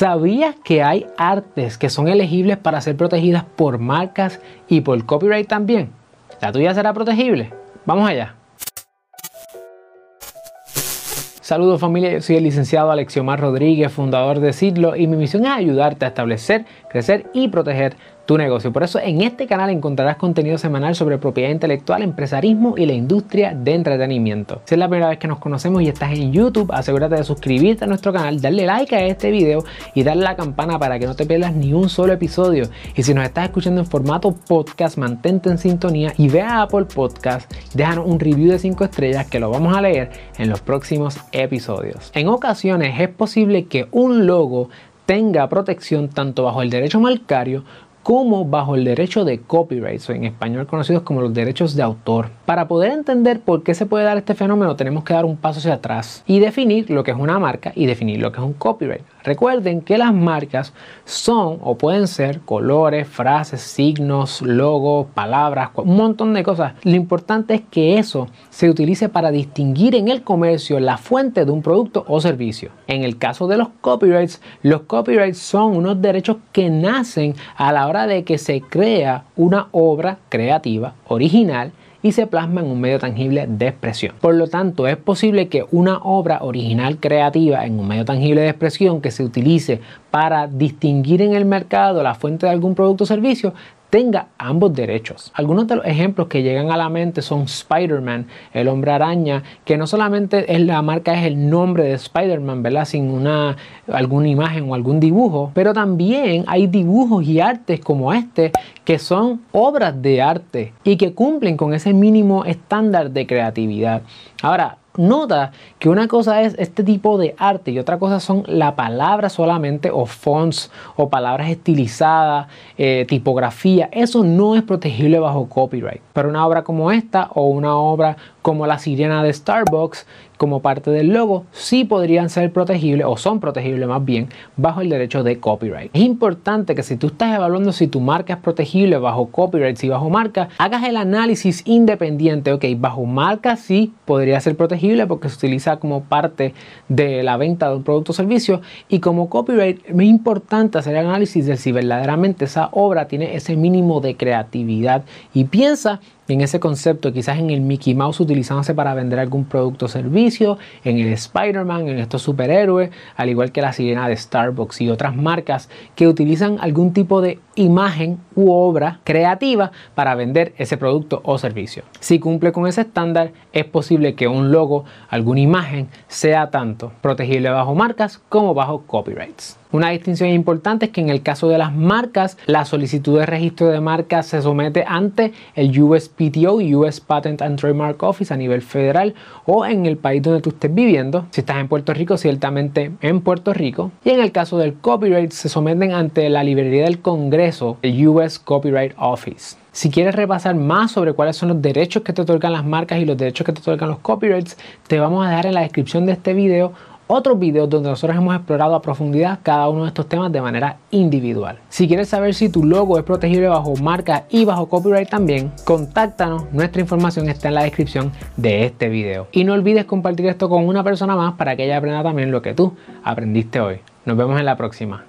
¿Sabías que hay artes que son elegibles para ser protegidas por marcas y por copyright también? ¿La tuya será protegible? Vamos allá. Saludos familia, yo soy el licenciado Alexiomar Rodríguez, fundador de Sidlo y mi misión es ayudarte a establecer, crecer y proteger tu negocio. Por eso en este canal encontrarás contenido semanal sobre propiedad intelectual, empresarismo y la industria de entretenimiento. Si es la primera vez que nos conocemos y estás en YouTube, asegúrate de suscribirte a nuestro canal, darle like a este video y darle la campana para que no te pierdas ni un solo episodio. Y si nos estás escuchando en formato podcast, mantente en sintonía y ve a Apple Podcast, déjanos un review de 5 estrellas que lo vamos a leer en los próximos episodios. En ocasiones es posible que un logo tenga protección tanto bajo el derecho marcario como bajo el derecho de copyright, o en español conocidos como los derechos de autor. Para poder entender por qué se puede dar este fenómeno, tenemos que dar un paso hacia atrás y definir lo que es una marca y definir lo que es un copyright. Recuerden que las marcas son o pueden ser colores, frases, signos, logos, palabras, un montón de cosas. Lo importante es que eso se utilice para distinguir en el comercio la fuente de un producto o servicio. En el caso de los copyrights, los copyrights son unos derechos que nacen a la hora de que se crea una obra creativa original y se plasma en un medio tangible de expresión. Por lo tanto, es posible que una obra original creativa en un medio tangible de expresión que se utilice para distinguir en el mercado la fuente de algún producto o servicio tenga ambos derechos. Algunos de los ejemplos que llegan a la mente son Spider-Man, el hombre araña, que no solamente es la marca, es el nombre de Spider-Man, ¿verdad? Sin una, alguna imagen o algún dibujo, pero también hay dibujos y artes como este que son obras de arte y que cumplen con ese mínimo estándar de creatividad. Ahora, nota que una cosa es este tipo de arte y otra cosa son la palabra solamente o fonts o palabras estilizadas, eh, tipografía. Eso no es protegible bajo copyright. Pero una obra como esta o una obra como la sirena de Starbucks como parte del logo sí podrían ser protegibles o son protegibles más bien bajo el derecho de copyright. Es importante que si tú estás evaluando si tu marca es protegible bajo copyright, y bajo marca, hagas el análisis independiente, ok, bajo marca sí podría ser protegible porque se utiliza como parte de la venta de un producto o servicio y como copyright es importante hacer el análisis de si verdaderamente esa obra tiene ese mínimo de creatividad y piensa en ese concepto, quizás en el Mickey Mouse utilizándose para vender algún producto o servicio, en el Spider-Man, en estos superhéroes, al igual que la sirena de Starbucks y otras marcas que utilizan algún tipo de imagen u obra creativa para vender ese producto o servicio. Si cumple con ese estándar, es posible que un logo, alguna imagen, sea tanto protegible bajo marcas como bajo copyrights. Una distinción importante es que en el caso de las marcas, la solicitud de registro de marca se somete ante el USPTO, US Patent and Trademark Office a nivel federal o en el país donde tú estés viviendo. Si estás en Puerto Rico, ciertamente en Puerto Rico. Y en el caso del copyright, se someten ante la librería del Congreso, el US Copyright Office. Si quieres repasar más sobre cuáles son los derechos que te otorgan las marcas y los derechos que te otorgan los copyrights, te vamos a dejar en la descripción de este video otros videos donde nosotros hemos explorado a profundidad cada uno de estos temas de manera individual. Si quieres saber si tu logo es protegible bajo marca y bajo copyright también, contáctanos, nuestra información está en la descripción de este video. Y no olvides compartir esto con una persona más para que ella aprenda también lo que tú aprendiste hoy. Nos vemos en la próxima.